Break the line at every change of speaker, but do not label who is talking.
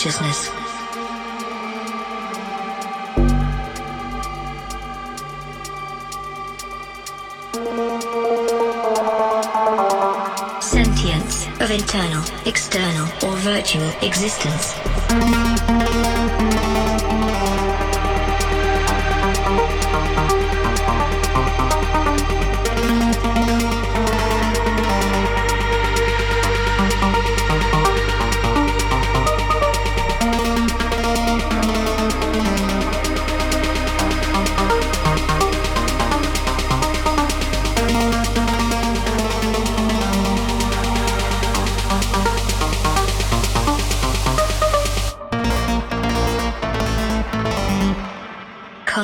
consciousness. Sentience of internal, external, or virtual existence.